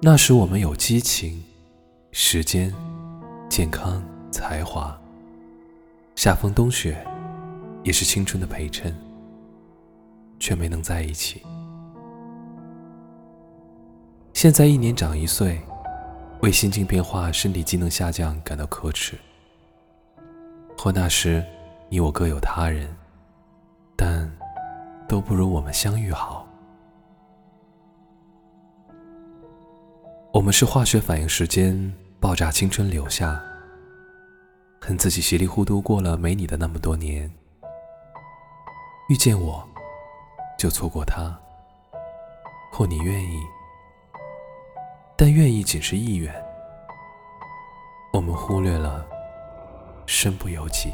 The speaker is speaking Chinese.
那时我们有激情、时间、健康、才华，夏风冬雪，也是青春的陪衬，却没能在一起。现在一年长一岁，为心境变化、身体机能下降感到可耻。或那时，你我各有他人，但都不如我们相遇好。我们是化学反应时间爆炸青春留下，恨自己稀里糊涂过了没你的那么多年。遇见我，就错过他，或你愿意，但愿意仅是意愿。我们忽略了身不由己。